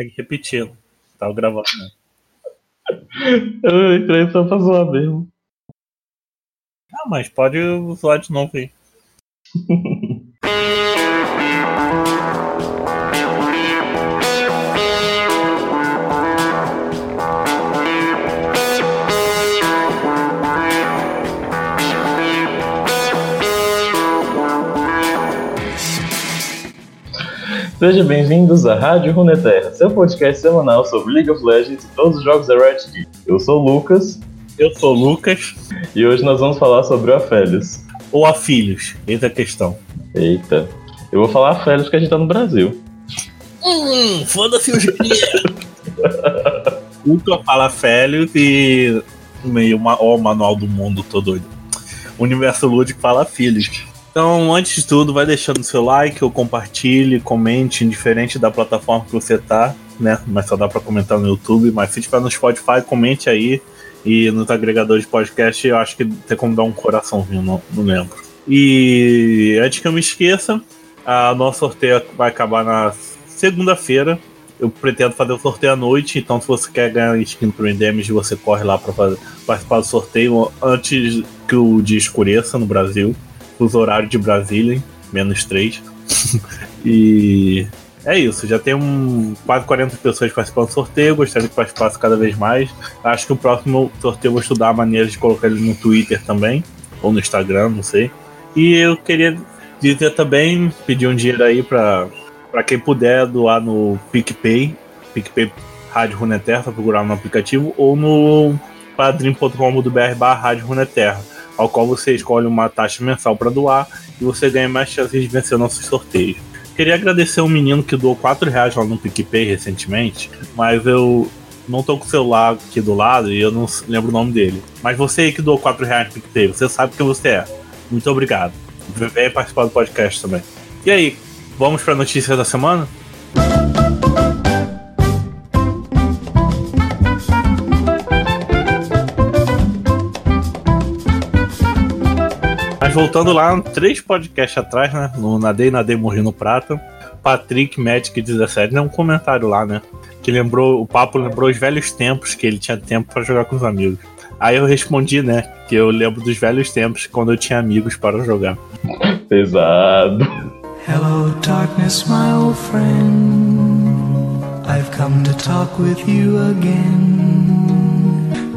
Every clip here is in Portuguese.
Tem que repetir. Tava gravando, né? Eu entrei só pra zoar mesmo. Ah, mas pode zoar de novo aí. Sejam bem-vindos à Rádio Runeterra, seu podcast semanal sobre League of Legends e todos os jogos da Riot Geek. Eu sou o Lucas Eu sou o Lucas, e hoje nós vamos falar sobre o Afélios. ou a Filhos? Eis a questão. Eita, eu vou falar Afélios porque a gente tá no Brasil. Hum, foda-se os Ultra fala Félios e meio ma ó, o manual do mundo todo doido. Universo Lúdico fala Filhos. Então, antes de tudo, vai deixando seu like, ou compartilhe, comente, indiferente da plataforma que você tá, né? Mas só dá pra comentar no YouTube. Mas se tiver no Spotify, comente aí. E nos agregadores de podcast, eu acho que tem como dar um coraçãozinho, não, não lembro. E antes que eu me esqueça, a nosso sorteio vai acabar na segunda-feira. Eu pretendo fazer o sorteio à noite, então se você quer ganhar skin pro Endemics, você corre lá para participar do sorteio antes que o dia escureça no Brasil. Os horários de Brasília, hein? menos 3. e é isso, já tem um, quase 40 pessoas participando do sorteio, gostaria que participasse cada vez mais. Acho que o próximo sorteio eu vou estudar a maneira de colocar ele no Twitter também, ou no Instagram, não sei. E eu queria dizer também, pedir um dinheiro aí para para quem puder doar no PicPay, PicPay Rádio Runeterra, procurar no aplicativo, ou no padrim.com.br barra Rádio Runeterra, ao qual você escolhe uma taxa mensal para doar e você ganha mais chances de vencer nossos sorteios. Queria agradecer um menino que doou 4 reais lá no PicPay recentemente, mas eu não tô com o celular aqui do lado e eu não lembro o nome dele. Mas você aí que doou 4 reais no PicPay, você sabe quem você é. Muito obrigado. Venha participar do podcast também. E aí, vamos para a notícia da semana? Mas voltando lá, três podcasts atrás, né? No Nadei, Nadei, Morri no Prata. Patrick Magic 17 né, um comentário lá, né? Que lembrou, o papo lembrou os velhos tempos que ele tinha tempo para jogar com os amigos. Aí eu respondi, né? Que eu lembro dos velhos tempos quando eu tinha amigos para jogar. Pesado. Hello, darkness, my old friend. I've come to talk with you again.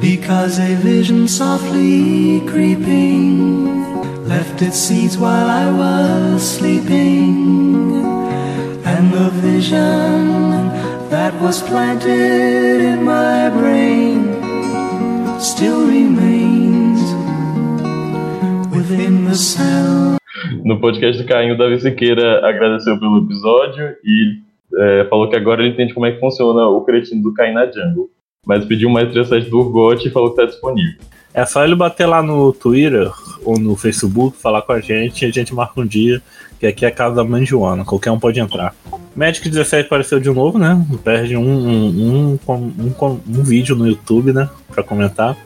Because a vision softly creeping left its seeds while I was sleeping. And the vision that was planted in my brain still remains within the sound. No podcast do Caim, o Davi Siqueira agradeceu pelo episódio e é, falou que agora ele entende como é que funciona o cretino do Caim na Jungle. Mas pediu mais 37 do Urgot e falou que tá disponível. É só ele bater lá no Twitter ou no Facebook, falar com a gente e a gente marca um dia, que aqui é a casa da mãe Joana, qualquer um pode entrar. Magic 17 apareceu de novo, né? Perde um, um, um, um, um vídeo no YouTube, né? Pra comentar.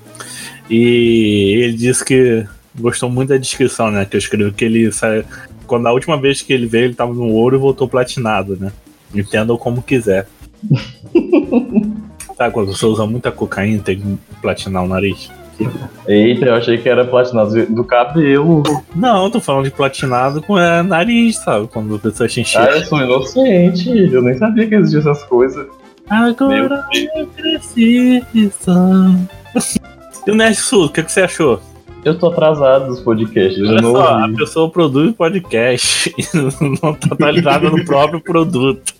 E ele disse que gostou muito da descrição, né? Que eu escrevi que ele sai. Quando a última vez que ele veio, ele tava no ouro e voltou platinado, né? Entendam como quiser. Sabe quando você usa muita cocaína tem que platinar o nariz? Eita, eu achei que era platinado do cabelo. Não, tô falando de platinado com é, nariz, sabe? Quando a pessoa te enche. Ah, eu sou inocente. Eu nem sabia que existiam essas coisas. Agora eu preciso. E o Nerd Sul, o que, que você achou? Eu tô atrasado dos podcasts. Eu Olha não só, a ouvi. pessoa produz podcast e não tá atualizada no próprio produto.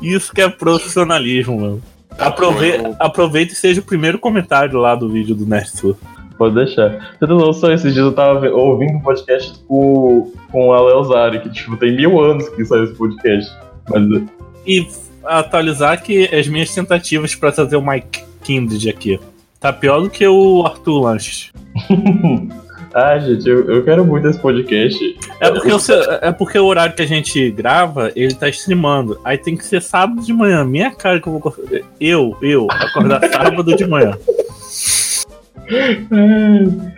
Isso que é profissionalismo, mano. Aprove aproveita e seja o primeiro comentário lá do vídeo do Nerd. Pode deixar. Você não noção, esses dias eu tava ouvindo um podcast com, com a Leozari, que tipo, tem mil anos que saiu esse podcast. Mas E atualizar que as minhas tentativas pra trazer o Mike Kindred aqui. Tá pior do que o Arthur Lanches. Ah, gente, eu, eu quero muito esse podcast. É porque, o seu- é porque o horário que a gente grava, ele tá streamando. Aí tem que ser sábado de manhã. Minha cara que eu vou. acordar- Eu, eu, acordar sábado de manhã.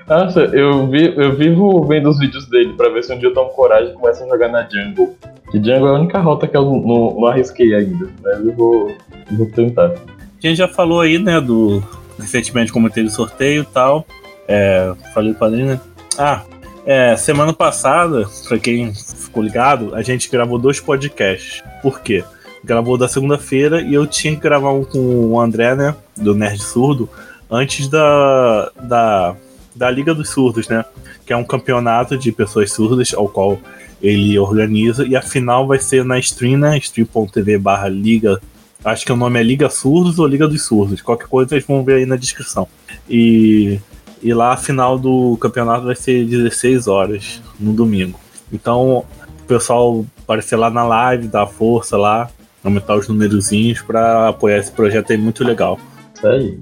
Nossa, eu, vi, eu vivo vendo os vídeos dele pra ver se um dia eu tomo coragem e começo a jogar na Jungle. Que Jungle é a única rota que eu não, não, arrisquei ainda, mas eu vou, vou tentar. A gente já falou aí, né, do. Recentemente como teve sorteio e tal. É, falei pra ele, né? Ah, é, semana passada, pra quem ficou ligado, a gente gravou dois podcasts. Por quê? Gravou da segunda-feira e eu tinha que gravar um com o André, né? Do Nerd Surdo, antes da, da, da Liga dos Surdos, né? Que é um campeonato de pessoas surdas, ao qual ele organiza, e a final vai ser na stream, né? stream.tv barra Liga. Acho que o nome é Liga Surdos ou Liga dos Surdos. Qualquer coisa vocês vão ver aí na descrição. E, e lá a final do campeonato vai ser 16 horas no domingo. Então, o pessoal aparecer lá na live, dar força lá, aumentar os numerozinhos pra apoiar esse projeto aí muito legal. Isso aí.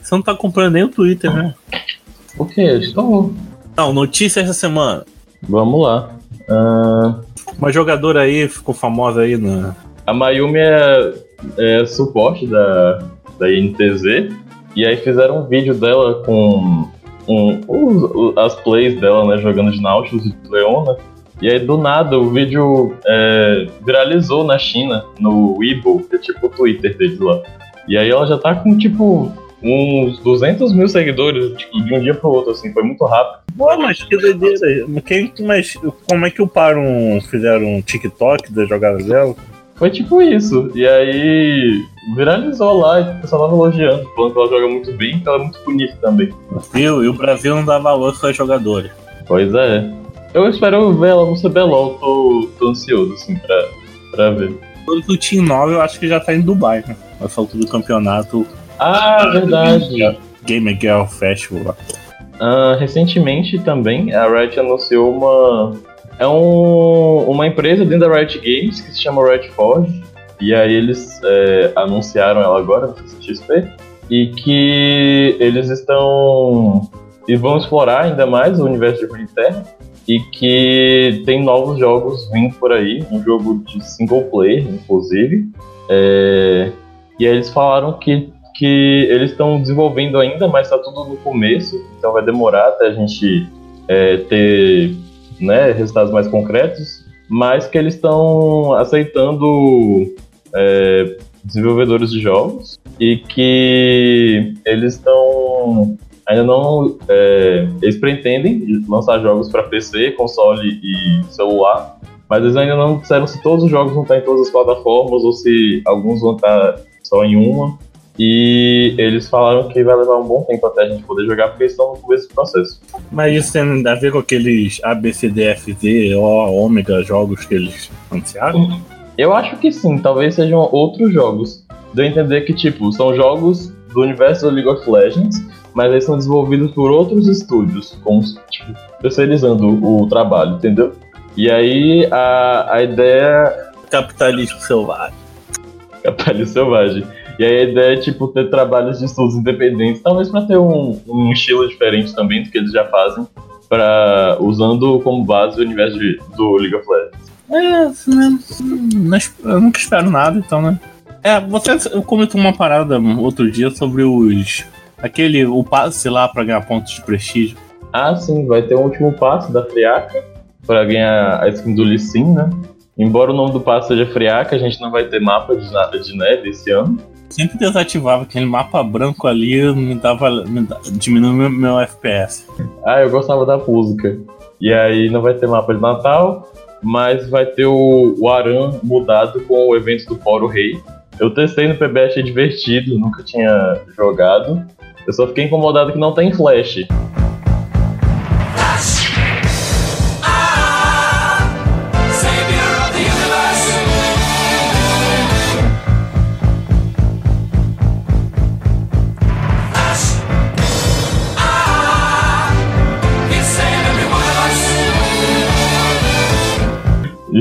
Você não tá comprando nem o Twitter, né? O que? Estou. Não, notícia essa semana. Vamos lá. Ah, Uma jogadora aí ficou famosa aí na. a Mayumi é, é suporte da, da INTZ. E aí fizeram um vídeo dela com um, as plays dela, né? Jogando de Nautilus e de Leona. E aí do nada o vídeo é, viralizou na China, no Weibo, que é tipo o Twitter deles lá. E aí ela já tá com tipo uns 200 mil seguidores, tipo, de um dia pro outro, assim, foi muito rápido. Pô, mas que doideira. Quem, mas como é que o Parum fizeram um TikTok das jogadas dela? Foi tipo isso. E aí viralizou lá e o pessoal tava elogiando, falando que ela joga muito bem que ela é muito bonita também. Viu? E o Brasil não dá valor para jogadores. Pois é. Eu espero ver ela no CBLOL, tô, tô ansioso, assim, pra, pra ver. Todo que o Team 9 eu acho que já tá em Dubai, né? Nessa altura do campeonato Ah, verdade. Gamer Girl Festival lá. Ah, recentemente também a Riot anunciou uma. É um, uma empresa dentro da Riot Games que se chama Riot Forge. E aí eles é, anunciaram ela agora no XP. E que eles estão. E vão explorar ainda mais o universo de Runeterra. E que tem novos jogos vindo por aí. Um jogo de single player, inclusive. É, e aí eles falaram que que eles estão desenvolvendo ainda, mas está tudo no começo, então vai demorar até a gente é, ter né, resultados mais concretos, mas que eles estão aceitando é, desenvolvedores de jogos e que eles estão ainda não é, eles pretendem lançar jogos para PC, console e celular, mas eles ainda não disseram se todos os jogos vão estar em todas as plataformas ou se alguns vão estar só em uma. E eles falaram que vai levar um bom tempo até a gente poder jogar, porque eles estão no começo do processo. Mas isso tem a ver com aqueles ABCDFZ, O, Ômega jogos que eles anunciaram? Eu acho que sim, talvez sejam outros jogos. Deu a entender que, tipo, são jogos do universo da League of Legends, mas eles são desenvolvidos por outros estúdios, como, tipo, terceirizando o trabalho, entendeu? E aí a, a ideia Capitalismo selvagem. Capitalismo Selvagem. E aí a ideia é, tipo, ter trabalhos de estudos independentes, talvez para ter um, um estilo diferente também do que eles já fazem, pra, usando como base o universo de- do League of Legends. É, assim, né? Eu nunca espero nada, então, né? É, você comentou uma parada outro dia sobre os. Aquele. O passe lá pra ganhar pontos de prestígio. Ah, sim, vai ter um último passo da Friaca para ganhar a skin do Lee Sin, né? Embora o nome do passo seja Friaca, a gente não vai ter mapa de, na- de neve esse ano. Sempre desativava aquele mapa branco ali, me dava. Me diminuiu meu, meu FPS. Ah, eu gostava da música. E aí não vai ter mapa de Natal, mas vai ter o, o Aran mudado com o evento do Foro Rei. Eu testei no PB, achei divertido, nunca tinha jogado. Eu só fiquei incomodado que não tem flash.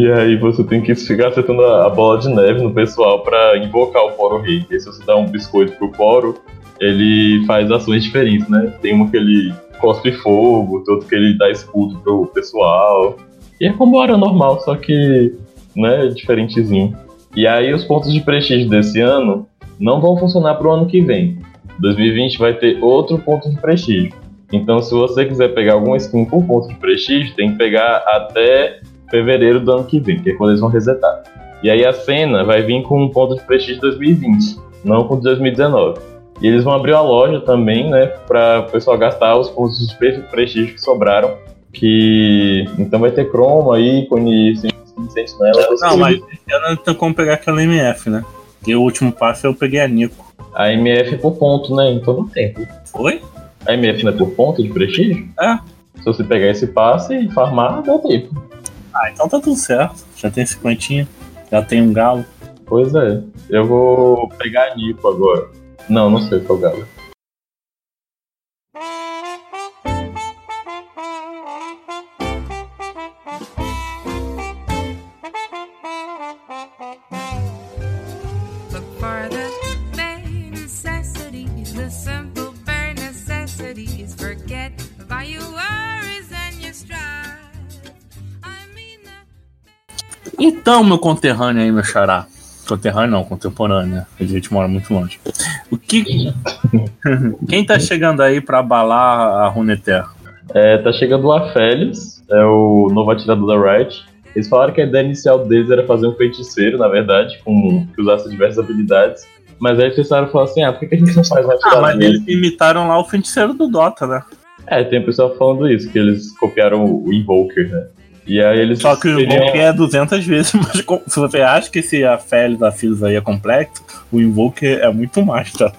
E aí você tem que ficar acertando a, bola de neve no pessoal pra invocar o Foro Rei. E se você dá um biscoito pro Foro, ele faz ações diferentes, né? Tem uma que ele cospe fogo, outro que ele dá escudo pro pessoal. E é como era normal, só que, né, diferentezinho. E aí os pontos de prestígio desse ano não vão funcionar pro ano que vem. 2020 vai ter outro ponto de prestígio. Então, se você quiser pegar alguma skin por ponto de prestígio, tem que pegar até fevereiro do ano que vem, que é quando eles vão resetar. E aí a cena vai vir com um ponto de prestígio 2020, não com 2019. E eles vão abrir a loja também, né, para o pessoal gastar os pontos de pre- prestígio que sobraram. Que então vai ter croma, ícone, sentinela. essas Não, mas esse ano tem como pegar aquela MF, né? E o último passo eu peguei a Nico. A MF é por ponto, né? Então não tem. Foi? A MF não é por ponto de prestígio? É. Se você pegar esse passe e farmar, dá tempo. Ah, então tá tudo certo. Já tem cinquentinha. Já tem um galo. Pois é. Eu vou pegar a Nipo agora. Não, não sei qual galo. Então, meu conterrâneo aí, meu xará. Conterrâneo não, contemporâneo, né? A gente mora muito longe. O que. Quem tá chegando aí pra abalar a Runeterra? É, tá chegando o Aphelios, é o novo atirador da Riot. Eles falaram que a ideia inicial deles era fazer um feiticeiro, na verdade, com, que usasse diversas habilidades. Mas aí eles pensaram e falaram assim: ah, por que a gente não faz um Ah, atirador? mas eles imitaram lá o feiticeiro do Dota, né? É, tem pessoal falando isso, que eles copiaram o Invoker, né? E aí eles. Só que o seriam- Invoker é 200 vezes mais. Se você acha que esse Afel da Filos aí é complexo, o Invoker é muito mais, tá?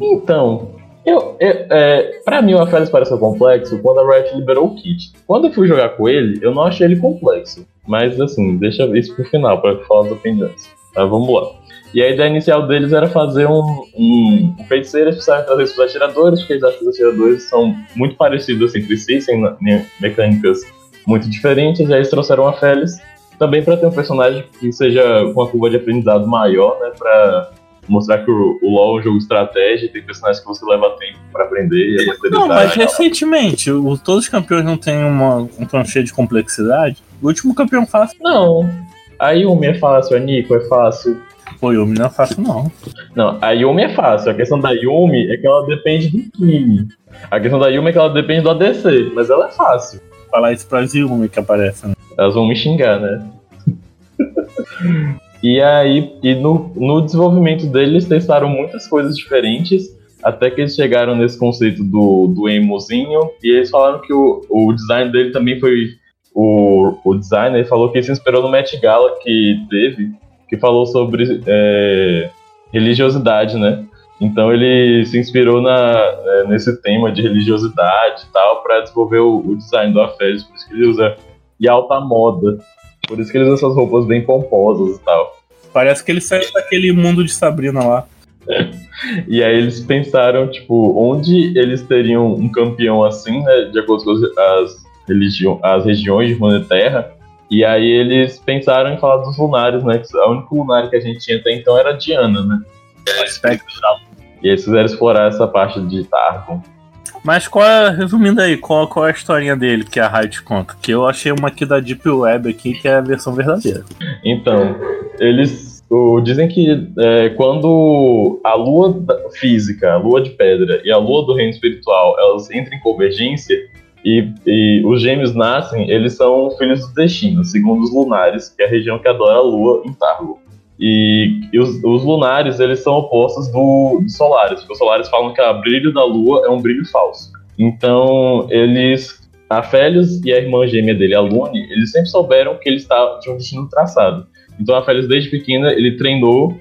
Então, eu, eu, é, pra mim o Aphelios pareceu complexo quando a Riot liberou o kit. Quando eu fui jogar com ele, eu não achei ele complexo. Mas assim, deixa isso pro final, pra falar as opiniões. Tá, vamos lá. E a ideia inicial deles era fazer um, um, um feiticeiro, eles precisavam trazer os atiradores, porque eles acham que os atiradores são muito parecidos entre si, sem mecânicas muito diferentes. E aí eles trouxeram a Félix também para ter um personagem que seja com uma curva de aprendizado maior, né? Pra mostrar que o, o LoL é um jogo de estratégia, tem personagens que você leva tempo pra aprender e a. Não, mas recentemente, o- todos os campeões não têm uma, um cheio de complexidade. O último campeão fácil. Não. A Yumi é fácil, a Nico é fácil. Pô, Yumi não é fácil, não. Não, a Yumi é fácil. A questão da Yumi é que ela depende do Kimi. A questão da Yumi é que ela depende do ADC, mas ela é fácil. Falar isso pra Yumi que aparece, né? Elas vão me xingar, né? e aí, e no, no desenvolvimento deles, testaram muitas coisas diferentes, até que eles chegaram nesse conceito do, do emozinho, e eles falaram que o, o design dele também foi. O, o designer falou que se inspirou no Met Gala que teve, que falou sobre é, religiosidade, né? Então ele se inspirou na, é, nesse tema de religiosidade e tal, para desenvolver o, o design do Afés, por isso que ele usa e alta moda. Por isso que eles usam essas roupas bem pomposas e tal. Parece que ele saiu daquele mundo de Sabrina lá. E aí eles pensaram, tipo, onde eles teriam um campeão assim, né? De acordo com as, religião, as regiões de Runeterra. E aí eles pensaram em falar dos lunares, né? Que a única lunar que a gente tinha até então era Diana, né? E eles fizeram explorar essa parte de Targon. Mas qual é, resumindo aí, qual, qual é a historinha dele que a Riot conta? Que eu achei uma aqui da Deep Web aqui que é a versão verdadeira. Então, eles o- dizem que é, quando a lua física, a lua de pedra e a lua do reino espiritual, elas entram em convergência e, e os gêmeos nascem, eles são filhos do destino, segundo os lunares, que é a região que adora a lua em Targo. E, e os, os lunares, eles são opostos do, dos solares, porque os solares falam que o brilho da lua é um brilho falso. Então, eles a Félios e a irmã gêmea dele, a Lune, eles sempre souberam que ele estava de um destino traçado. Então a Félios, desde pequena, ele treinou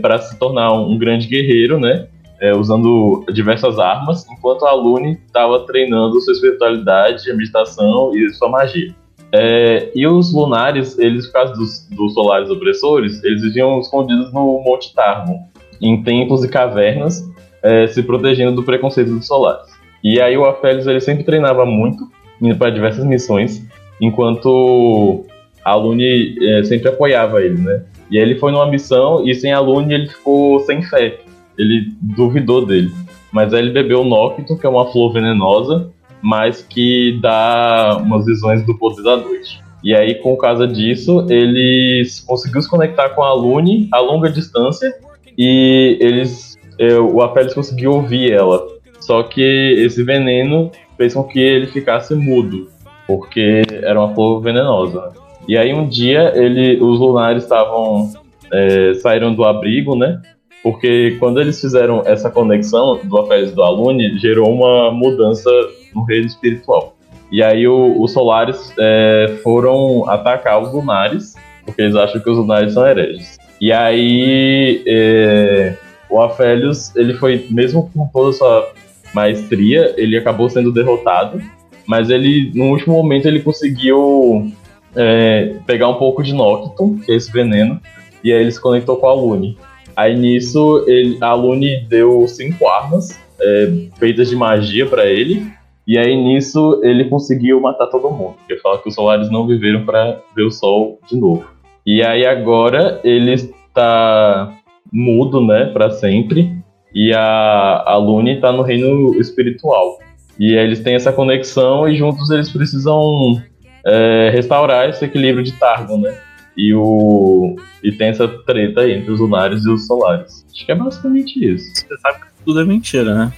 para se tornar um grande guerreiro, né? É, usando diversas armas, enquanto a Lune estava treinando sua espiritualidade, a meditação e sua magia. É, e os lunares, eles, por causa dos, dos solares opressores, eles viviam escondidos no Monte Targon, em templos e cavernas, é, se protegendo do preconceito dos solares. E aí o Aphelios ele sempre treinava muito, indo para diversas missões, enquanto a Lune é, sempre apoiava ele, né? E aí ele foi numa missão e sem a Lune ele ficou sem fé. Ele duvidou dele. Mas aí ele bebeu o Nocto, que é uma flor venenosa, mas que dá umas visões do poder da noite. E aí, por causa disso, eles conseguiu se conectar com a Lune a longa distância e eles eh, o Apelles conseguiu ouvir ela. Só que esse veneno fez com que ele ficasse mudo, porque era uma flor venenosa. E aí um dia ele, os lunares estavam eh, saíram do abrigo, né? Porque quando eles fizeram essa conexão do Apelles e do Alune, gerou uma mudança no reino espiritual. E aí o- os Solares eh, foram atacar os lunares, porque eles acham que os lunares são hereges. E aí eh, o Afélios, ele foi, mesmo com toda a sua maestria, ele acabou sendo derrotado, mas ele, no último momento, ele conseguiu é, pegar um pouco de Nocton, que é esse veneno, e aí ele se conectou com a Lune. Aí nisso, ele, a Lune deu cinco armas é, feitas de magia pra ele, e aí nisso ele conseguiu matar todo mundo, porque fala que os Solares não viveram pra ver o Sol de novo. E aí agora ele está mudo, né, pra sempre, e a, a Lune tá no reino espiritual. E eles têm essa conexão e juntos eles precisam é, restaurar esse equilíbrio de Targon, né? E, o, e tem essa treta aí entre os lunares e os solares. Acho que é basicamente isso. Você sabe que tudo é mentira, né?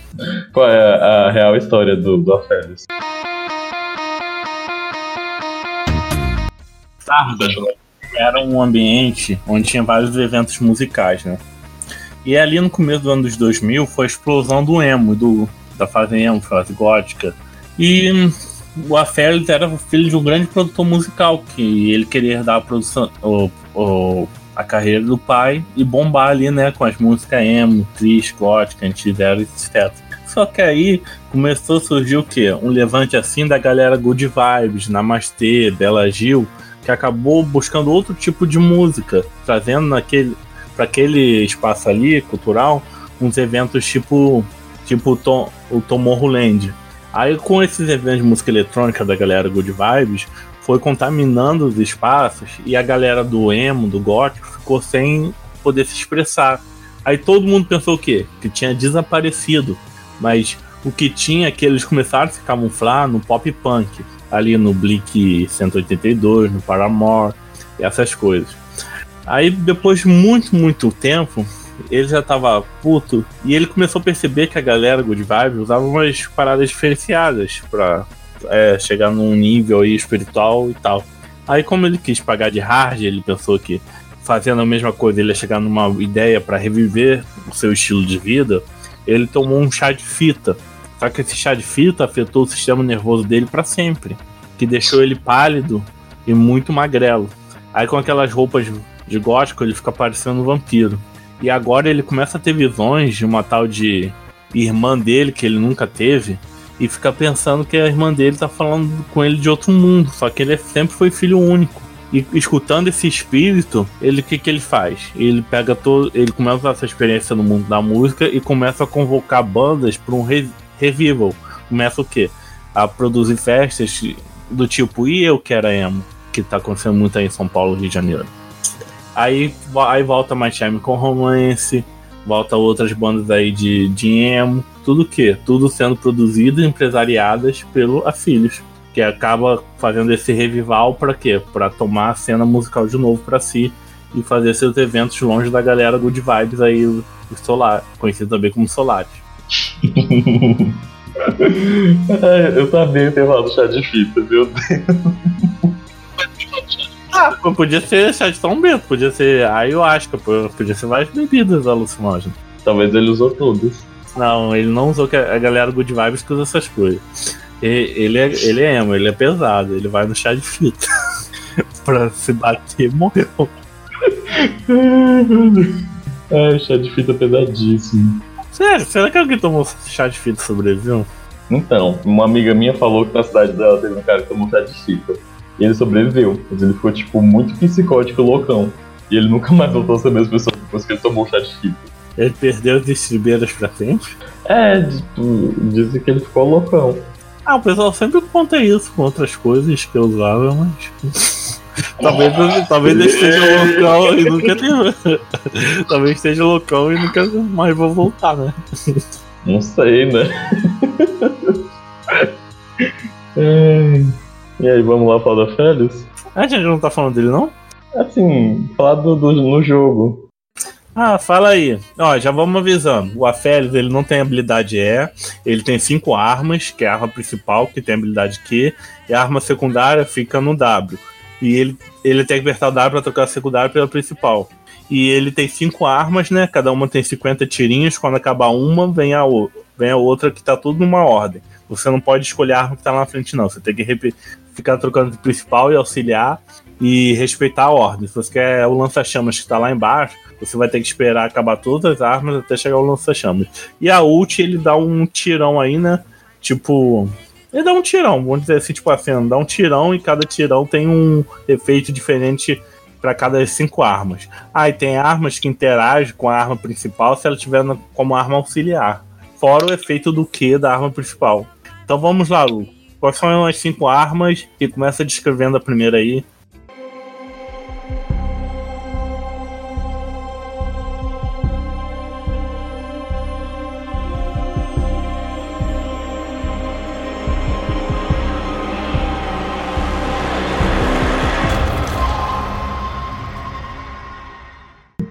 Qual é a, a real história do, Aphelios? Targon era um ambiente onde tinha vários eventos musicais, né? E ali no começo do ano dos 2000 foi a explosão do emo, do, da fase emo, fase gótica. E o Aphelios era o filho de um grande produtor musical, que ele queria herdar a produção, o, o- a carreira do pai e bombar ali, né, com as músicas emo, triste, gótica, anti-zero, etc. Só que aí começou a surgir o quê? Um levante assim da galera Good Vibes, Namastê, Bela Gil, que acabou buscando outro tipo de música, trazendo naquele para aquele espaço ali cultural uns eventos tipo tipo Tom, o Tomorrowland. Aí com esses eventos de música eletrônica da galera Good Vibes foi contaminando os espaços e a galera do emo, do gótico ficou sem poder se expressar. Aí todo mundo pensou o quê? Que tinha desaparecido, mas o que tinha é que eles começaram a se camuflar no pop punk, ali no Blink 182, no Paramore, essas coisas. Aí depois de muito, muito tempo, ele já tava puto e ele começou a perceber que a galera Good Vibe usava umas paradas diferenciadas pra é, chegar num nível aí espiritual e tal. Aí como ele quis pagar de hard, ele pensou que fazendo a mesma coisa ele ia chegar numa ideia pra reviver o seu estilo de vida, ele tomou um chá de fita. Só que esse chá de fita afetou o sistema nervoso dele pra sempre, que deixou ele pálido e muito magrelo. Aí com aquelas roupas de gótico ele fica parecendo um vampiro. E agora ele começa a ter visões de uma tal de irmã dele que ele nunca teve e fica pensando que a irmã dele tá falando com ele de outro mundo, só que ele sempre foi filho único. E escutando esse espírito, ele o que, que ele faz? Ele pega todo, ele começa a usar essa experiência no mundo da música e começa a convocar bandas para um re, revival. Começa o quê? A produzir festas do tipo e eu que era emo, que tá acontecendo muito aí em São Paulo, Rio de Janeiro. Aí, aí volta My Chemical Romance, volta outras bandas aí de, de emo, tudo o quê? Tudo sendo produzido e empresariadas pelo Afilhos, que acaba fazendo esse revival para quê? Para tomar a cena musical de novo para si e fazer seus eventos longe da galera Good Vibes aí, o Solar, conhecido também como Solares. É, eu sabia ter falado chá de fita, meu Deus. Ah, podia ser chá de São Bento, podia ser ayahuasca, podia ser várias bebidas alucinógenas. Talvez ele usou todos. Não, ele não usou que a galera Good Vibes que usa essas coisas. E- Ele é, ele é emo, ele é pesado, ele vai no chá de fita. pra se bater, morreu. Ai, chá de fita pesadíssimo. Sério, será que alguém tomou chá de fita e sobreviveu? Então, uma amiga minha falou que na cidade dela teve um cara que tomou chá de fita. E ele sobreviveu, mas ele ficou, tipo, muito psicótico e loucão. E ele nunca mais voltou a ser a mesma pessoa depois que ele tomou chá de fita. Ele perdeu as estribeiras pra sempre? É, tipo, dizem que ele ficou loucão. Ah, o pessoal sempre conta isso com outras coisas que eu usava, mas. talvez, talvez eu esteja loucão e nunca tenha. talvez esteja loucão e nunca mais vou voltar, né? Não sei, né? Ai. E aí, vamos lá falar da Félix? A gente não tá falando dele, não? Assim, falar do, do- no jogo. Ah, fala aí. Ó, já vamos avisando. O Aphelios, ele não tem habilidade E, ele tem cinco armas, que é a arma principal, que tem habilidade Q, e a arma secundária fica no W. E ele, ele tem que apertar o W pra trocar a secundária pela principal. E ele tem cinco armas, né? Cada uma tem 50 tirinhos. Quando acabar uma, vem a, vem a outra que tá tudo numa ordem. Você não pode escolher a arma que tá lá na frente, não. Você tem que repe- ficar trocando de principal e auxiliar e respeitar a ordem. Se você quer o lança-chamas que tá lá embaixo, você vai ter que esperar acabar todas as armas até chegar o lança-chamas. E a ult, ele dá um tirão aí, né? Tipo. Ele dá um tirão, vamos dizer assim, tipo assim, dá um tirão e cada tirão tem um efeito diferente para cada cinco armas. Ah, e tem armas que interagem com a arma principal se ela tiver como arma auxiliar. Fora o efeito do Q da arma principal. Então vamos lá, Lu. Quais são as cinco armas? E começa descrevendo a primeira aí.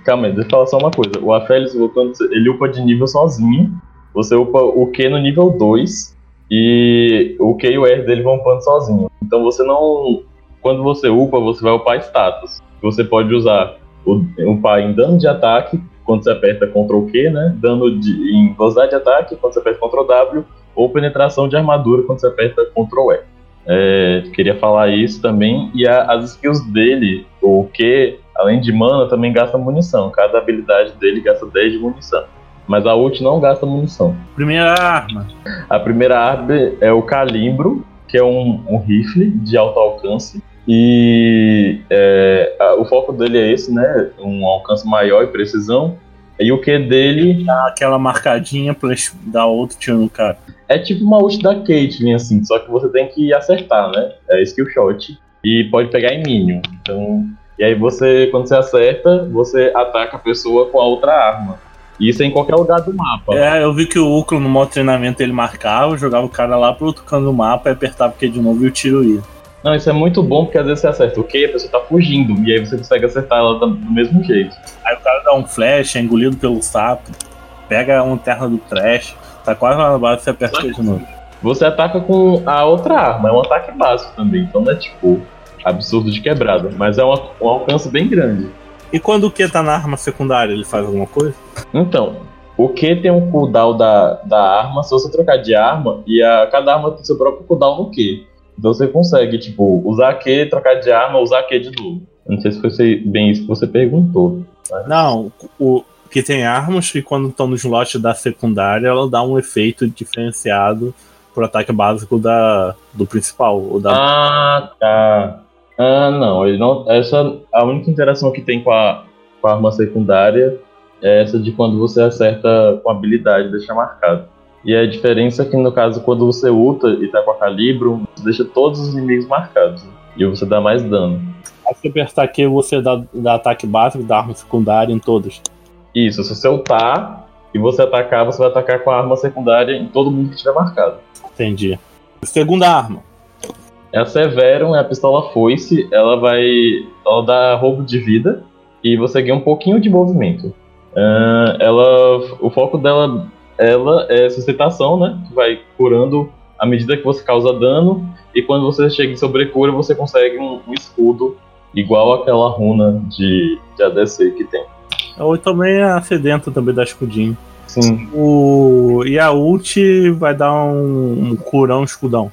Calma aí, deixa eu falar só uma coisa. O Aphelios, quando ele upa de nível sozinho. Você upa o Q no nível 2. E o Q e o R dele vão upando sozinho. Então você não. Quando você upa, você vai upar status. Você pode usar o upar em dano de ataque, quando você aperta Ctrl Q, né? Dano de, em velocidade de ataque, quando você aperta Ctrl W. Ou penetração de armadura, quando você aperta Ctrl E. É, queria falar isso também. E a- as skills dele, o Q, além de mana, também gasta munição. Cada habilidade dele gasta 10 de munição. Mas a ult não gasta munição. Primeira arma. A primeira arma é o Calimbro, que é um, um rifle de alto alcance. E é, a- o foco dele é esse, né? Um alcance maior e precisão. E o Q dele Aquela marcadinha pra dar outro tiro no cara. é tipo uma ult da Caitlyn, assim, só que você tem que acertar, né? É skill shot. E pode pegar em minion. Então. E aí você, quando você acerta, você ataca a pessoa com a outra arma. Isso é em qualquer lugar do mapa. É, eu vi que o Ucro no modo treinamento ele marcava, jogava o cara lá pro outro canto do mapa e apertava o Q de novo e o tiro ia. Não, isso é muito bom porque às vezes você acerta o Q e a pessoa tá fugindo. E aí você consegue acertar ela do do mesmo jeito. Aí o cara dá um flash, é engolido pelo sapo, pega a lanterna do trash, tá quase lá na base e você aperta o Q de novo. Você ataca com a outra arma, é um ataque básico também. Então não é tipo absurdo de quebrada. Mas é um, um alcance bem grande. E quando o Q tá na arma secundária, ele faz alguma coisa? Então, o Q tem um cooldown da, da arma, se você trocar de arma, e a, cada arma tem seu próprio cooldown no Q. Então você consegue, tipo, usar Q, trocar de arma, usar Q de novo. Não sei se foi bem isso que você perguntou. Não, o que tem armas que quando estão no slot da secundária, ela dá um efeito diferenciado pro ataque básico da, do principal. Ou da... Ah, tá. Ah, não, ele não. Essa a única interação que tem com a, com a arma secundária é essa de quando você acerta com habilidade, deixa marcado. E a diferença é que no caso, quando você ulta e tá com a calibro, você deixa todos os inimigos marcados. E você dá mais dano. Você apertar Q, você dá, dá ataque básico da arma secundária em todas. Isso, se você ultar e você atacar, você vai atacar com a arma secundária em todo mundo que estiver marcado. Entendi. Segunda arma. É a Severum, é a pistola foice, ela vai. Ela dá roubo de vida e você ganha um pouquinho de movimento. Ah, ela. O foco dela ela é sustentação, né? Que vai curando à medida que você causa dano. E quando você chega em sobrecura, você consegue um, um escudo igual aquela runa de, de ADC que tem. Ou também a sedenta também dá escudinho. Sim. O... E a ult vai dar um, um curão escudão.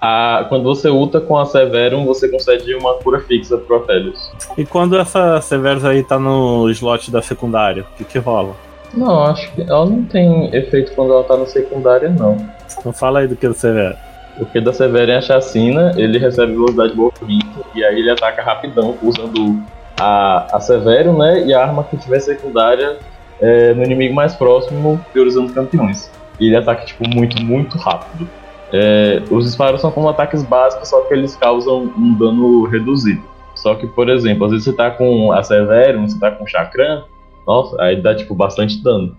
A, quando você ulta com a Severum, você concede uma cura fixa pro Aphelios. E quando essa Severus aí tá no slot da secundária, o que que rola? Não, acho que ela não tem efeito quando ela tá na secundária, não. Então fala aí do que do Severo. O que da Severin é a chacina, ele recebe velocidade de movimento e aí ele ataca rapidão usando a, a Severum, né? E a arma que tiver secundária é, no inimigo mais próximo, priorizando campeões. E ele ataca, tipo, muito, muito rápido. É, os disparos são como ataques básicos, só que eles causam um dano reduzido. Só que, por exemplo, às vezes você tá com a Severum, você tá com Chakran, nossa, aí dá, tipo, bastante dano.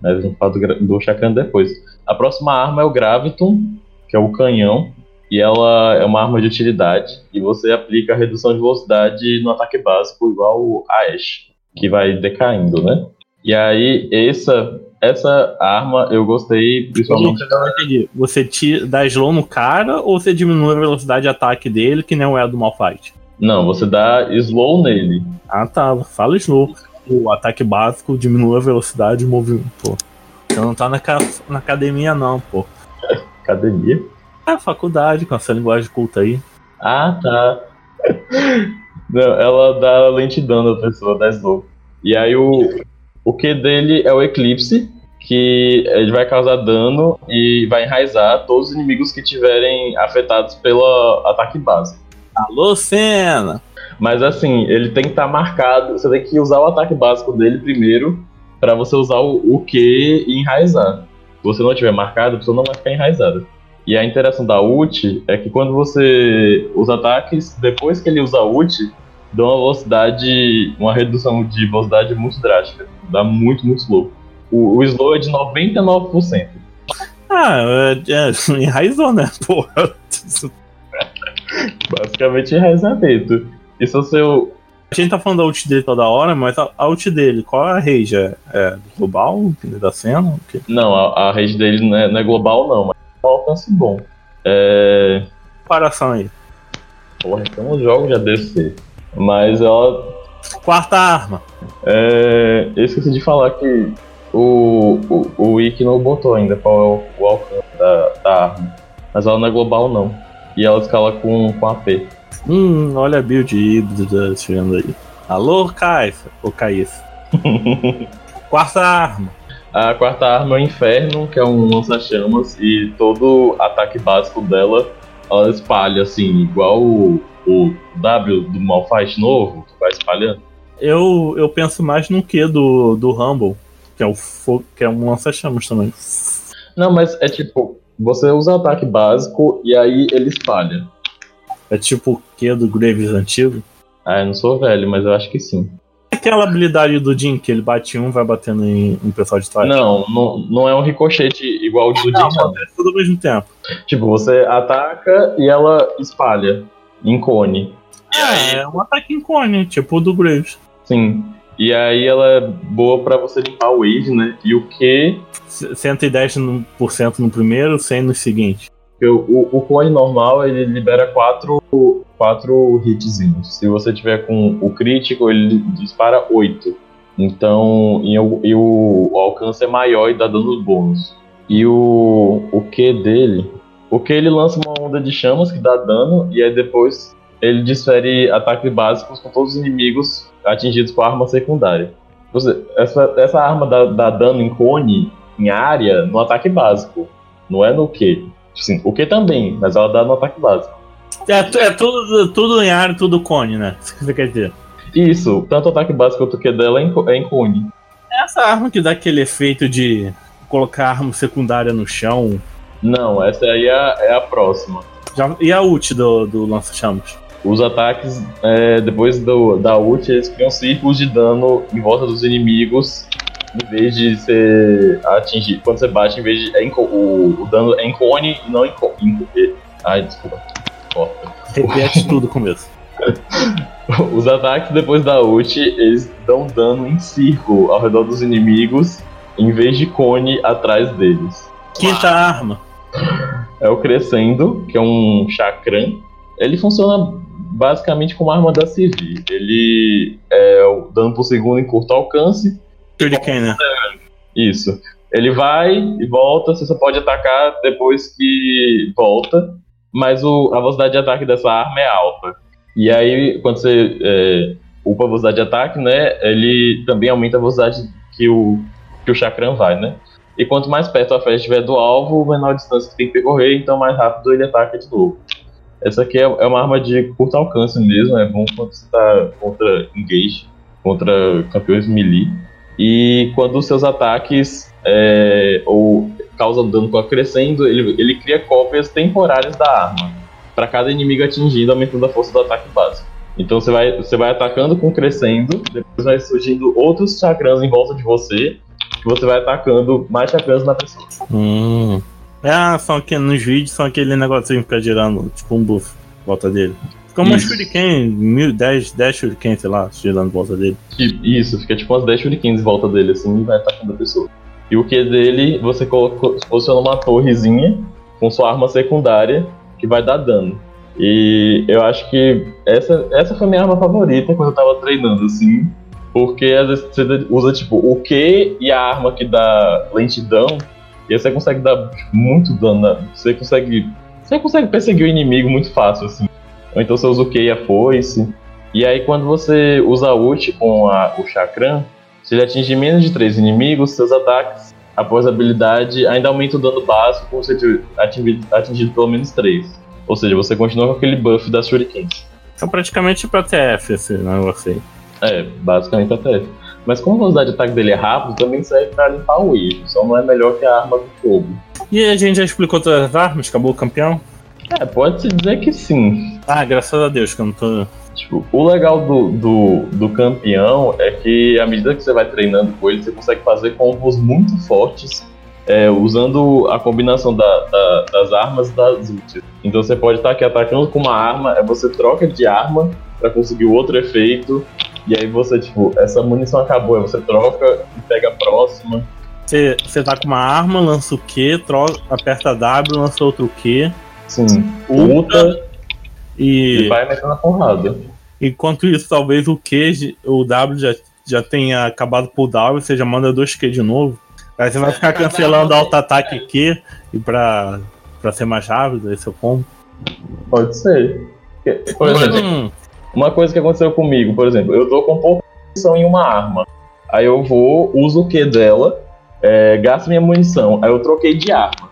Mas a gente fala do, do Chakran depois. A próxima arma é o Graviton, que é o canhão, e ela é uma arma de utilidade, e você aplica a redução de velocidade no ataque básico, igual a Ashe. que vai decaindo, né? E aí, essa, essa arma eu gostei principalmente. Eu não entendi. Você te dá slow no cara ou você diminui a velocidade de ataque dele, que não é a do Malfight? Não, você dá slow nele. Ah tá, fala slow. O ataque básico diminui a velocidade de movimento. Pô. Você não tá na, ca- na academia, não, pô. Academia. É faculdade com essa linguagem culta aí. Ah, tá. Não, ela dá lentidão na pessoa, dá slow. E aí o, o Q dele é o Eclipse, que ele vai causar dano e vai enraizar todos os inimigos que tiverem afetados pelo ataque básico. Alô, Senna! Mas assim, ele tem que estar marcado. Você tem que usar o ataque básico dele primeiro para você usar o, o Q e enraizar. Se você não tiver marcado, a pessoa não vai ficar enraizada. E a interação da ult é que quando você. Os ataques, depois que ele usa a ult, dão uma velocidade. uma redução de velocidade muito drástica. Dá muito, muito slow. O, o slow é de 99%. Ah, é, é, enraizou, né? Porra. Basicamente enraizamento. E se você. A gente tá falando da ult dele toda hora, mas a, a ult dele, qual é a rage? É, é global? Da cena? Quê? Não, a, a rede dele não é, não é global, não, mas é um alcance bom. É. Comparação aí. Porra, então os jogos já deve ser. Mas ela. Quarta arma. É, eu esqueci de falar que o, o, o Wiki não botou ainda qual é o, o alcance da, da arma. Mas ela não é global, não. E ela escala com, com AP. Hum, olha a build híbrida chegando aí. Alô, Caifa. Ou Caífa. Quarta arma. A quarta arma é o Inferno, que é um lança-chamas, e todo ataque básico dela ela espalha, assim, igual o, W do Malfight novo, que vai espalhando. Eu, eu penso mais no que do, do Rumble, que é, o que é um lança-chamas também. Não, mas é tipo, você usa ataque básico e aí ele espalha. É tipo o que do Graves antigo. Ah, eu não sou velho, mas eu acho que sim. Aquela habilidade do Jin, que ele bate um vai batendo em, em pessoal de trás. Não, não, não é um ricochete igual o do Não, Jin, não. é tudo ao mesmo tempo. Tipo, você ataca e ela espalha em cone. É, é um ataque em cone, tipo o do Graves. Sim. E aí ela é boa pra você limpar o wave, né? E o que? C- 110% no primeiro, 100 no seguinte. O, o cone normal ele libera quatro, quatro hitzinhos. Se você tiver com o crítico, ele dispara oito. Então, e o, e o- o alcance é maior e dá danos bônus. E o, o Q dele, o que ele lança uma onda de chamas que dá dano, e aí depois ele desfere ataques básicos com todos os inimigos atingidos com a arma secundária. Você, essa, essa arma dá, dá dano em cone, em área, no ataque básico, não é no Q. Sim, o Q também, mas ela dá no ataque básico. É, é tudo, tudo em área, tudo cone, né? Isso que você quer dizer. Isso, tanto o ataque básico quanto o Q dela é em, é em cone. Essa arma que dá aquele efeito de colocar arma secundária no chão. Não, essa aí é a, é a próxima. Já- e a ult do, do lança-chamas? Os ataques, é, depois do, da ult, eles criam círculos de dano em volta dos inimigos, em vez de ser atingir. Quando você bate, em vez de. é o, o dano é em cone e não em cone. Ai, desculpa. Corta. Repete tudo no começo. Os ataques depois da ult, eles dão dano em círculo ao redor dos inimigos, em vez de cone atrás deles. Quinta arma. É o Crescendo, que é um chakram. Ele funciona basicamente como arma da Civi. Ele é o dano por segundo em curto alcance. Shuriken, né? Isso. Ele vai e volta, você só pode atacar depois que volta, mas o- a velocidade de ataque dessa arma é alta. E aí, quando você é, upa a velocidade de ataque, né, ele também aumenta a velocidade que o, que o chakram vai, né? E quanto mais perto a flecha estiver do alvo, menor a distância que tem que percorrer, então mais rápido ele ataca de novo. Essa aqui é, é uma arma de curto alcance mesmo, é bom quando você está contra engage, contra campeões melee. E quando os seus ataques é, ou causam dano com a crescendo, ele, ele cria cópias temporárias da arma para cada inimigo atingindo, aumentando a força do ataque básico. Então você vai, você vai atacando com crescendo, depois vai surgindo outros chakrams em volta de você, você vai atacando mais chakrams na pessoa. Hum. É, são aqui nos vídeos, são aquele negocinho que fica girando, tipo um buff, em volta dele. Fica uma Isso. shuriken, mil, 10, 10 shuriken, sei lá, girando em volta dele. Isso, fica tipo umas 10 shurikens em volta dele, assim, e vai atacando a pessoa. E o Q dele, você coloca, posiciona uma torrezinha com sua arma secundária que vai dar dano. E eu acho que essa, essa foi a minha arma favorita quando eu tava treinando, assim. Porque às vezes você usa, tipo, o Q e a arma que dá lentidão, e aí você consegue dar muito dano. né? Você consegue. Você consegue perseguir o inimigo muito fácil, assim. Ou então você usa o Q e a foice. E aí quando você usa a ult com a- o chakram, se ele atingir menos de 3 inimigos, seus ataques, após a habilidade, ainda aumenta o dano básico se tiver atingido, atingido pelo menos 3. Ou seja, você continua com aquele buff das shurikens. São praticamente pra TF esse negócio aí. É, basicamente até. Mas como a velocidade de ataque dele é rápido, também serve pra limpar o erro. Só não é melhor que a arma do fogo. E a gente já explicou todas as armas, acabou o campeão? É, pode-se dizer que sim. Ah, graças a Deus que eu não tô. Tipo, o legal do, do, do campeão é que à medida que você vai treinando com ele, você consegue fazer combos muito fortes, é, usando a combinação da- da- das armas e das ults. Então você pode estar aqui atacando com uma arma, aí você troca de arma pra conseguir o outro efeito, e aí você, tipo, essa munição acabou, aí você troca e pega a próxima. Você, você tá com uma arma, lança o Q, tro- aperta W, lança outro Q. Sim, Ulta. ulta e E vai metendo a porrada. enquanto isso, talvez o Q, o W já, já tenha acabado por W, você já manda dois Q de novo. Aí você vai ficar cancelando auto-ataque Q e pra, pra ser mais rápido, esse é o combo. Pode ser. Por exemplo, Hum, Uma coisa que aconteceu comigo, por exemplo, eu tô com pouca munição em uma arma. Aí eu vou, uso o Q dela, é, gasto minha munição, aí eu troquei de arma.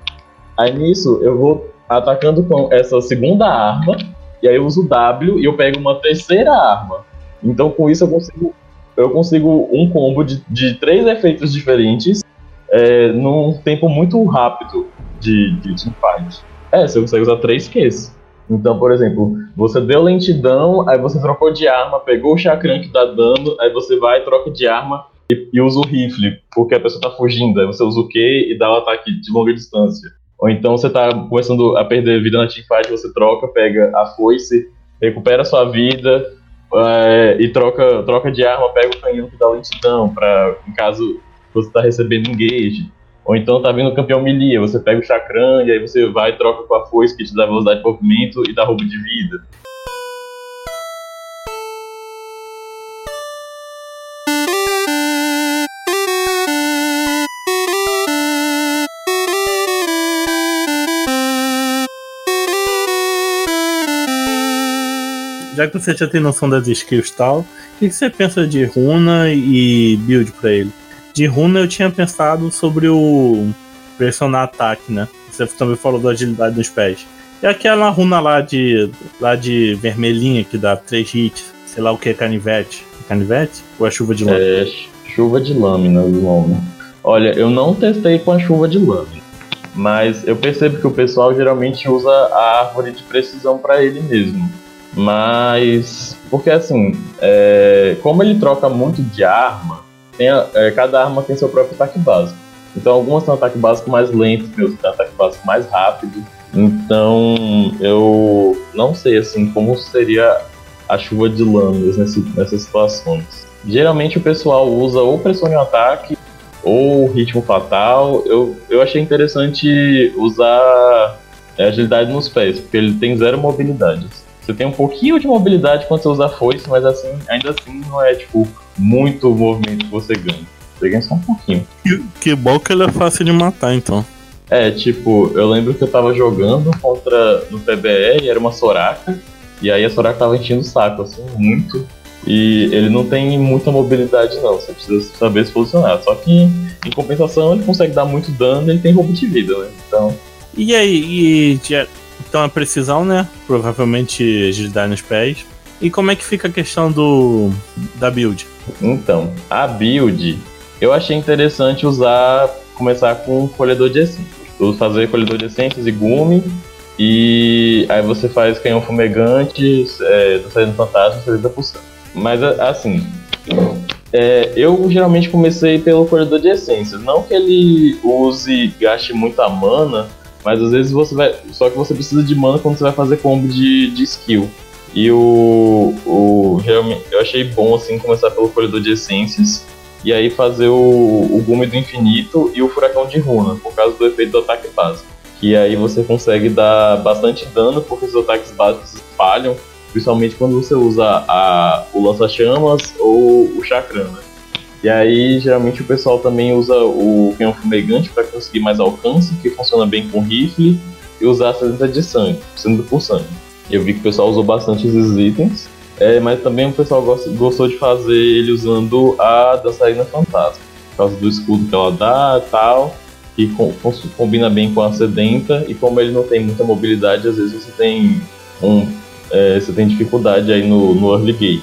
Aí nisso eu vou atacando com essa segunda arma, e aí eu uso W e eu pego uma terceira arma. Então com isso eu consigo, eu consigo um combo de, de três efeitos diferentes é, num tempo muito rápido de, de teamfight. É, você consegue usar três Qs. Então, por exemplo, você deu lentidão, aí você trocou de arma, pegou o chakram que dá dano, aí você vai, troca de arma e, e usa o rifle, porque a pessoa tá fugindo, aí você usa o Q e dá o ataque de longa distância. Ou então você tá começando a perder vida na teamfight, você troca, pega a foice, recupera sua vida é, e troca, troca de arma, pega o canhão que dá lentidão, pra, em caso você tá recebendo engage. Ou então tá vindo o campeão melee, você pega o chakram e aí você vai e troca com a foice que te dá velocidade de movimento e dá roubo de vida. já que você já tem noção das skills e tal, o que, que você pensa de runa e build pra ele? De runa eu tinha pensado sobre o pressionar ataque, né? Você também falou da agilidade nos pés. E aquela runa lá de lá de vermelhinha que dá 3 hits, sei lá o que é canivete. Canivete? Ou é chuva de lama? É, chuva de lâminas o nome. Olha, eu não testei com a chuva de lâmina, mas eu percebo que o pessoal geralmente usa a árvore de precisão para ele mesmo. Mas, porque assim, é, como ele troca muito de arma, tem a- é, cada arma tem seu próprio ataque básico. Então, algumas têm ataque básico mais lento, outras têm ataque básico mais rápido. Então, eu não sei assim como seria a chuva de lâminas nesse- nessas situações. Geralmente o pessoal usa ou pressão de ataque ou ritmo fatal. Eu, eu achei interessante usar é, agilidade nos pés, porque ele tem zero mobilidade. Você tem um pouquinho de mobilidade quando você usa a foice, mas assim, ainda assim não é tipo muito movimento que você ganha. Você ganha só um pouquinho. Que, que bom que ele é fácil de matar, então. É, tipo, eu lembro que eu tava jogando contra no PBR, era uma Soraka, e aí a Soraka tava enchendo o saco, assim, muito. E ele não tem muita mobilidade não, você precisa saber se posicionar. Só que em compensação ele consegue dar muito dano e ele tem roubo de vida, né? Então. E aí, e, então a precisão, né? Provavelmente agilidade nos pés. E como é que fica a questão do da build? Então, a build, eu achei interessante usar, começar com colhedor de essências. Fazer colhedor de essências e gume, e aí você faz canhão fumegante, é, tá saindo fantasma, você da pulsão. Mas assim, é, eu geralmente comecei pelo colhedor de essências. Não que ele use, gaste muita mana, mas às vezes você vai. Só que você precisa de mana quando você vai fazer combo de, de skill. E o, o realmente, eu achei bom assim começar pelo colhedor de essências e aí fazer o, o gume do infinito e o furacão de runa, por causa do efeito do ataque básico. Que aí você consegue dar bastante dano porque os ataques básicos falham, principalmente quando você usa a, o lança-chamas ou o chakrana. E aí, geralmente, o pessoal também usa o canhão fumegante para conseguir mais alcance, que funciona bem com rifle, e usar a sedenta de sangue, sendo por sangue. Eu vi que o pessoal usou bastante esses itens, é, mas também o pessoal gost- gostou de fazer ele usando a dançarina fantasma, por causa do escudo que ela dá e tal, e com- com- combina bem com a sedenta, e como ele não tem muita mobilidade, às vezes você tem, um, é, você tem dificuldade aí no, no early game.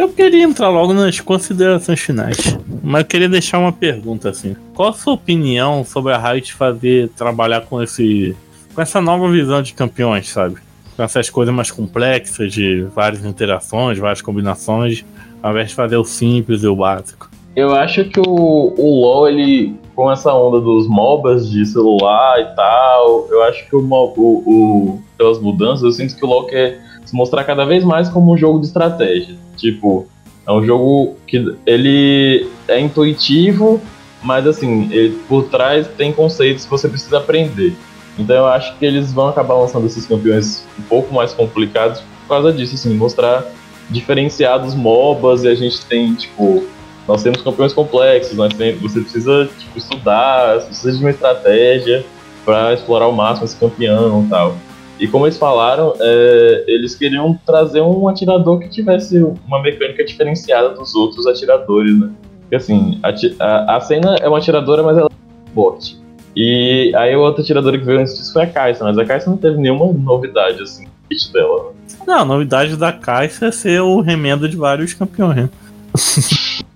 Eu queria entrar logo nas considerações finais, mas eu queria deixar uma pergunta assim. Qual a sua opinião sobre a Riot fazer trabalhar com esse com essa nova visão de campeões, sabe? Com essas coisas mais complexas de várias interações, várias combinações, ao invés de fazer o simples e o básico. Eu acho que o, o LoL, ele, com essa onda dos MOBAs de celular e tal, eu acho que o, o, o- pelas mudanças, eu sinto que o LoL quer se mostrar cada vez mais como um jogo de estratégia. Tipo, é um jogo que ele é intuitivo, mas assim, ele, por trás tem conceitos que você precisa aprender. Então eu acho que eles vão acabar lançando esses campeões um pouco mais complicados por causa disso, assim, mostrar diferenciados MOBAs e a gente tem, tipo, nós temos campeões complexos, nós tem, você precisa tipo, estudar, você precisa de uma estratégia para explorar ao máximo esse campeão e tal. E como eles falaram, é, eles queriam trazer um atirador que tivesse uma mecânica diferenciada dos outros atiradores, né? Porque assim, a, a, a cena é uma atiradora, mas ela é forte. E aí a outra atiradora que veio antes disso foi a Kai'Sa, mas a Kai'Sa não teve nenhuma novidade, assim, no kit dela. Não, a novidade da caixa é ser o remendo de vários campeões, né?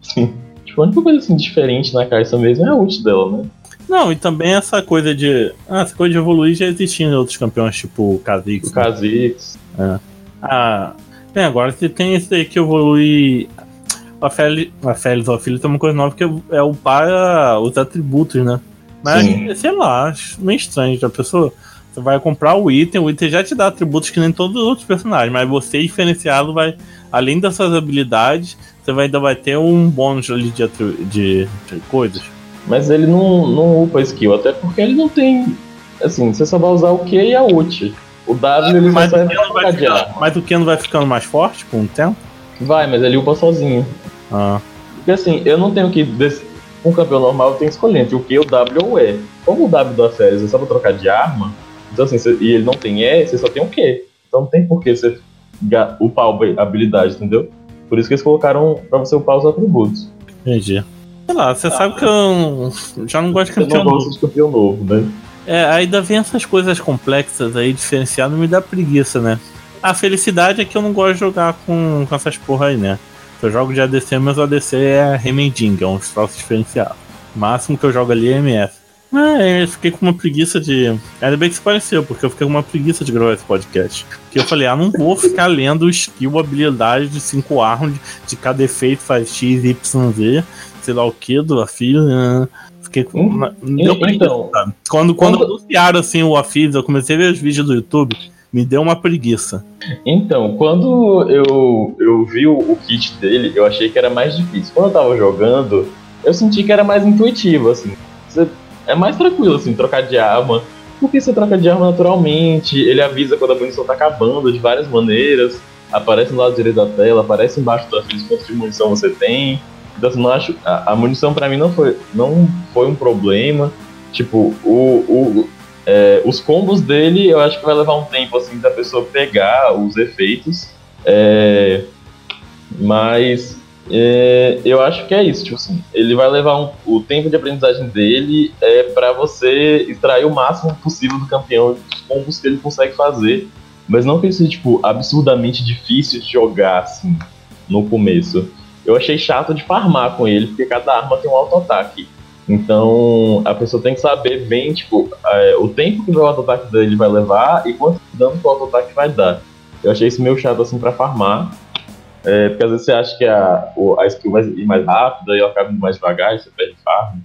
Tipo, a única coisa assim diferente na Kai'Sa mesmo é a ult dela, né? Não, e também essa coisa de. Ah, essa coisa de evoluir já existia em outros campeões, tipo o Kha'Zix. O né? Kha'Zix. Ah, bem, agora você tem esse aí que evolui. A Félix, a Félix, filho tem uma coisa nova que é upar os atributos, né? Mas, Sim. sei lá, acho meio estranho. A pessoa. Você vai comprar o item, o item já te dá atributos que nem todos os outros personagens, mas você diferenciado vai. Além das suas habilidades, você vai, ainda vai ter um bônus ali de, de, de coisas. Mas ele não, não upa skill, até porque ele não tem. Assim, você só vai usar o Q e a ult. O W ele só Mas o, serve pra vai ficando, arma. mas o Ken vai ficando mais forte com o tempo? Vai, mas ele upa sozinho. Ah. Porque assim, eu não tenho que. Um campeão normal eu tenho que escolher entre o Q, o W ou o E. Como o W da Férias é só pra trocar de arma, então assim, você- e ele não tem E, você só tem o Q. Então não tem por que você upar a habilidade, entendeu? Por isso que eles colocaram pra você upar os atributos. Entendi. Sei lá, você sabe que eu já não gosto de Você não campeão gosta novo. de campeão novo, né? É, ainda vem essas coisas complexas aí, diferenciadas, me dá preguiça, né? A felicidade é que eu não gosto de jogar com, com essas porra aí, né? Se eu jogo de ADC, meus ADC é remending, é um troço diferenciado. O máximo que eu jogo ali é MF. Mas eu fiquei com uma preguiça de. Ainda bem que se pareceu, porque eu fiquei com uma preguiça de gravar esse podcast. Porque eu falei, ah, não vou ficar lendo skill, habilidade de 5 armas, de, cada efeito faz X, Y, Z, sei lá o que, do afio. né? Fiquei com. Hum, me deu preguiça, então, sabe? Quando, quando quando- anunciaram assim o Afis, eu comecei a ver os vídeos do YouTube, me deu uma preguiça. Então, quando eu, eu vi o, o kit dele, eu achei que era mais difícil. Quando eu tava jogando, eu senti que era mais intuitivo, assim. Você- é mais tranquilo, assim, trocar de arma. Porque você troca de arma naturalmente, ele avisa quando a munição tá acabando de várias maneiras. Aparece no lado direito da tela, aparece embaixo da ficha quanto de munição você tem. Então, assim, não acho, a, a munição pra mim não foi, não foi um problema. Tipo, o, o, é, os combos dele, eu acho que vai levar um tempo assim da pessoa pegar os efeitos. É, mas é, eu acho que é isso, tipo assim, ele vai levar um- o tempo de aprendizagem dele é para você extrair o máximo possível do campeão dos combos que ele consegue fazer. Mas não que isso tipo absurdamente difícil de jogar assim no começo. Eu achei chato de farmar com ele, porque cada arma tem um auto-ataque. Então a pessoa tem que saber bem, tipo, é, o tempo que o auto-ataque dele vai levar e quanto dano que o auto-ataque vai dar. Eu achei isso meio chato assim pra farmar. É, porque às vezes você acha que a, a skill vai ir mais rápida e ela acaba indo mais devagar e você perde farm.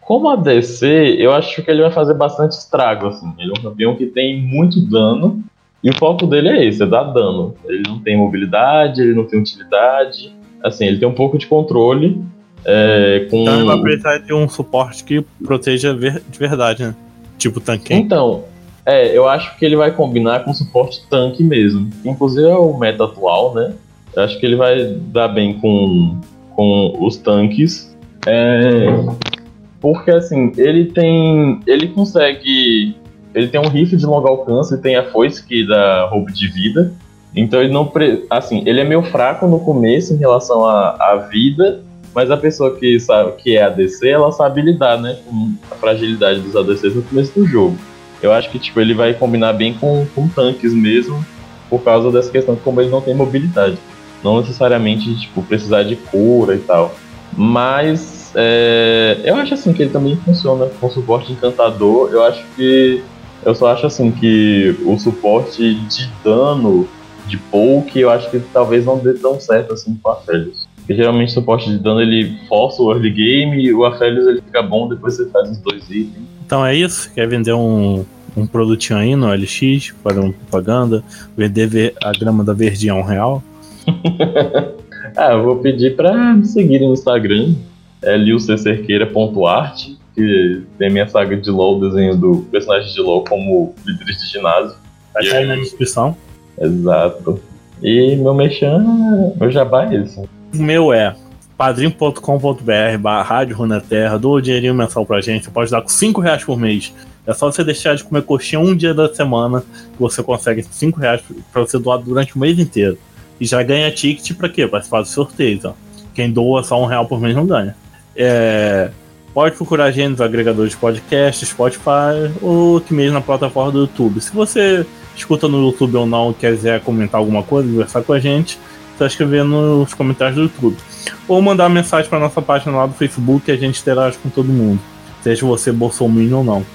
Como a DC, eu acho que ele vai fazer bastante estrago, assim. Ele é um campeão que tem muito dano e o foco dele é esse, é dar dano. Ele não tem mobilidade, ele não tem utilidade. Assim, ele tem um pouco de controle. é, com Então ele vai precisar de um suporte que proteja de verdade, né? Tipo tanque. Então, é, eu acho que ele vai combinar com suporte tanque mesmo. Inclusive é o meta atual, né? Eu acho que ele vai dar bem com, com os tanques. É, porque assim, ele tem. Ele consegue. Ele tem um rifle de longo alcance, tem a foice que dá roubo de vida. Então ele não. Assim, ele é meio fraco no começo em relação à, à vida. Mas a pessoa que, sabe, que é ADC, ela sabe lidar, né? Com a fragilidade dos ADCs no começo do jogo. Eu acho que tipo, ele vai combinar bem com, com tanques mesmo, por causa dessa questão de como ele não tem mobilidade. Não necessariamente tipo, precisar de cura e tal. Mas é, eu acho assim que ele também funciona com suporte encantador. Eu acho que. Eu só acho assim que o suporte de dano de poke, eu acho que talvez não dê tão certo assim com a Aphelios. Porque geralmente o suporte de dano ele força o early game e o Aphelios ele fica bom depois você faz os dois itens. Então é isso. Quer vender um, um produtinho aí no LX, fazer uma propaganda, vender a grama da verdinha a um real. Ah, eu vou pedir pra me seguirem no Instagram, é liuccerqueira.art, que tem minha saga de LOL, desenho do personagem de LOL como líderes de ginásio. Vai E aí? na descrição. Exato. E meu mexão, meu jabá é esse. O meu é padrim.com.br barra Rádio Runeterra, doa um dinheirinho mensal pra gente, você pode dar com 5 reais por mês. É só você deixar de comer coxinha um dia da semana que você consegue 5 reais pra você doar durante o mês inteiro. E já ganha ticket pra quê? Participar dos sorteios, ó. Quem doa só um real por mês não ganha. É, pode procurar a gente nos agregadores de podcast, Spotify ou aqui mesmo na plataforma do YouTube. Se você escuta no YouTube ou não quiser comentar alguma coisa, conversar com a gente, só escrever nos comentários do YouTube. Ou mandar mensagem para nossa página lá do Facebook e a gente interage com todo mundo. Seja você bolsominion ou não.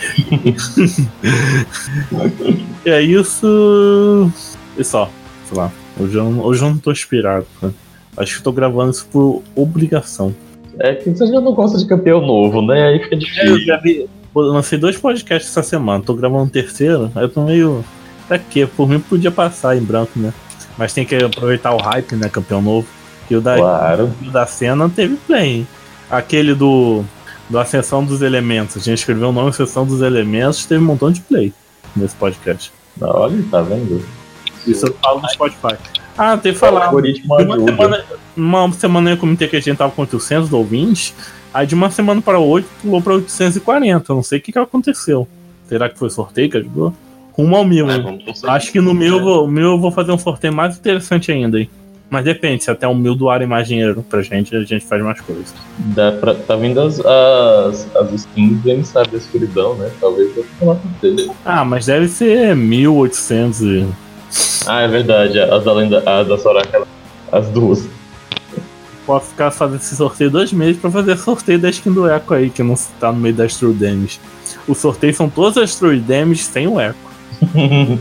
é isso. E só. Sei lá. Hoje eu, não- hoje eu não tô inspirado. né? Acho que tô gravando isso por obrigação. É que você já não gosta de campeão novo, né? Aí fica Eu difícil. gravei. eu lancei dois podcasts essa semana. Tô gravando um terceiro. Aí eu tô meio. Pra quê? Por mim podia passar em branco, né? Mas tem que aproveitar o hype, né? Campeão novo. E o da, Claro. o da cena teve play. hein? Aquele do. Do Ascensão dos Elementos. A gente escreveu o nome Ascensão dos Elementos, teve um montão de play nesse podcast. Olha, tá vendo? Isso eu falo no Spotify. Ah, tem que falar. uma semana, uma semana eu comentei que a gente tava com 800 ouvintes, aí de uma semana para outra pulou pra 840. Eu não sei o que, que aconteceu. Será que foi sorteio que ajudou? Rumo ao mil. É, hein? Acho que no meu, eu vou- meu eu vou fazer um sorteio mais interessante ainda. Hein? Mas depende, se até o mil doarem mais dinheiro pra gente, a gente faz mais coisas. Dá pra- tá vindo as, as, as skins do emissário da escuridão, né? Talvez eu falar com você. Ah, mas deve ser 1800 e... Ah, é verdade. As da lenda, a da Soraka, as duas. Posso ficar fazendo esse sorteio dois meses pra fazer sorteio da skin do Echo aí, que não tá no meio das True Damage. Os sorteios são todas as True Damage sem o Echo.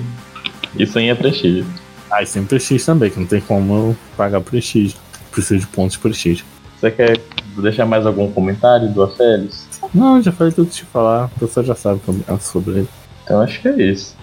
Isso aí é prestígio. Ah, e sem prestígio também, que não tem como eu pagar prestígio. Preciso de pontos de prestígio. Você quer deixar mais algum comentário do Aphelios? Não, já falei tudo que te falar, a pessoa já sabe é sobre ele. Então acho que é isso.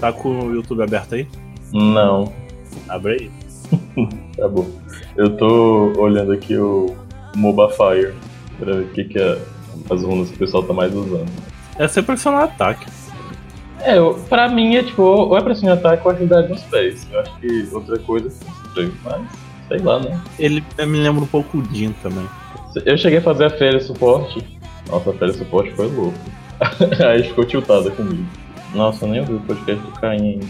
Tá com o YouTube aberto aí? Não, Abre aí. tá bom. Eu tô olhando aqui o Mobafire pra ver o que, que é as runas que o pessoal tá mais usando. É você pressionar ataque. É, eu, pra mim é tipo, ou é pra cima ataque ou agilidade nos pés. Eu acho que outra coisa é estranho, mas sei lá, né? Ele me lembra um pouco o Din também. Eu cheguei a fazer a férias suporte. Nossa, a férias suporte foi louco. Aí ficou tiltada comigo. Nossa, eu nem ouvi o podcast do Caim ainda.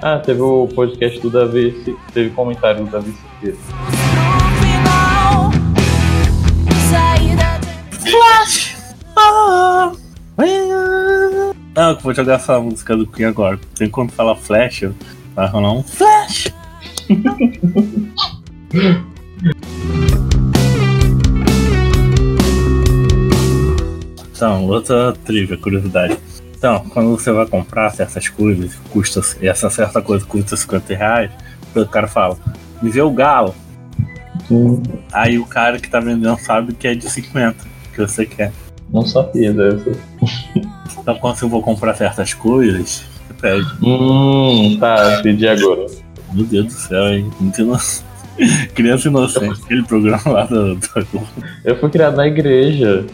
Ah, teve o podcast do Davi, teve comentário do Davi Siqueira. Flash! Ah, eu vou jogar essa música do Queen agora. Tem quando fala Flash, vai rolar um Flash! Então, outra trivia, curiosidade. Então, quando você vai comprar certas coisas, custa, essa certa coisa custa 50 reais, o cara fala, me vê o galo. Aí o cara que tá vendendo sabe que é de 50, que você quer. Não sabia dessa. Então quando você for comprar certas coisas, você pede. Hum, tá, entendi agora. Meu Deus do céu, hein? Muito inocente. Criança inocente, aquele programa lá do. do... Eu fui criado na igreja.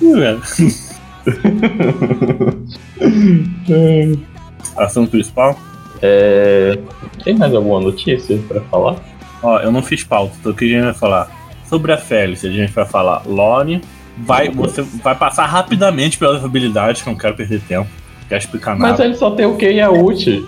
Velho. Assunto principal? É... Tem mais alguma notícia pra falar? Ó, eu não fiz pauta, então o que a gente vai falar? Sobre a Félix, a gente vai falar Lore. Vai, você vai passar rapidamente pelas habilidades, que eu não quero perder tempo. Não quero explicar nada. Mas ele só tem o Q e a ult.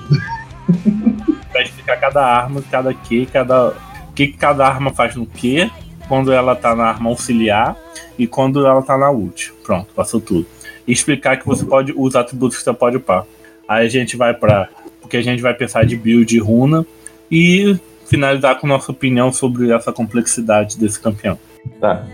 vai explicar cada arma, cada Q, cada. O que que cada arma faz no Q, quando ela tá na arma auxiliar e quando ela tá na ult. Pronto, passou tudo. E explicar que você pode. os atributos que você pode upar. Aí a gente vai pra. Porque a gente vai pensar de build e runa e finalizar com nossa opinião sobre essa complexidade desse campeão. Tá.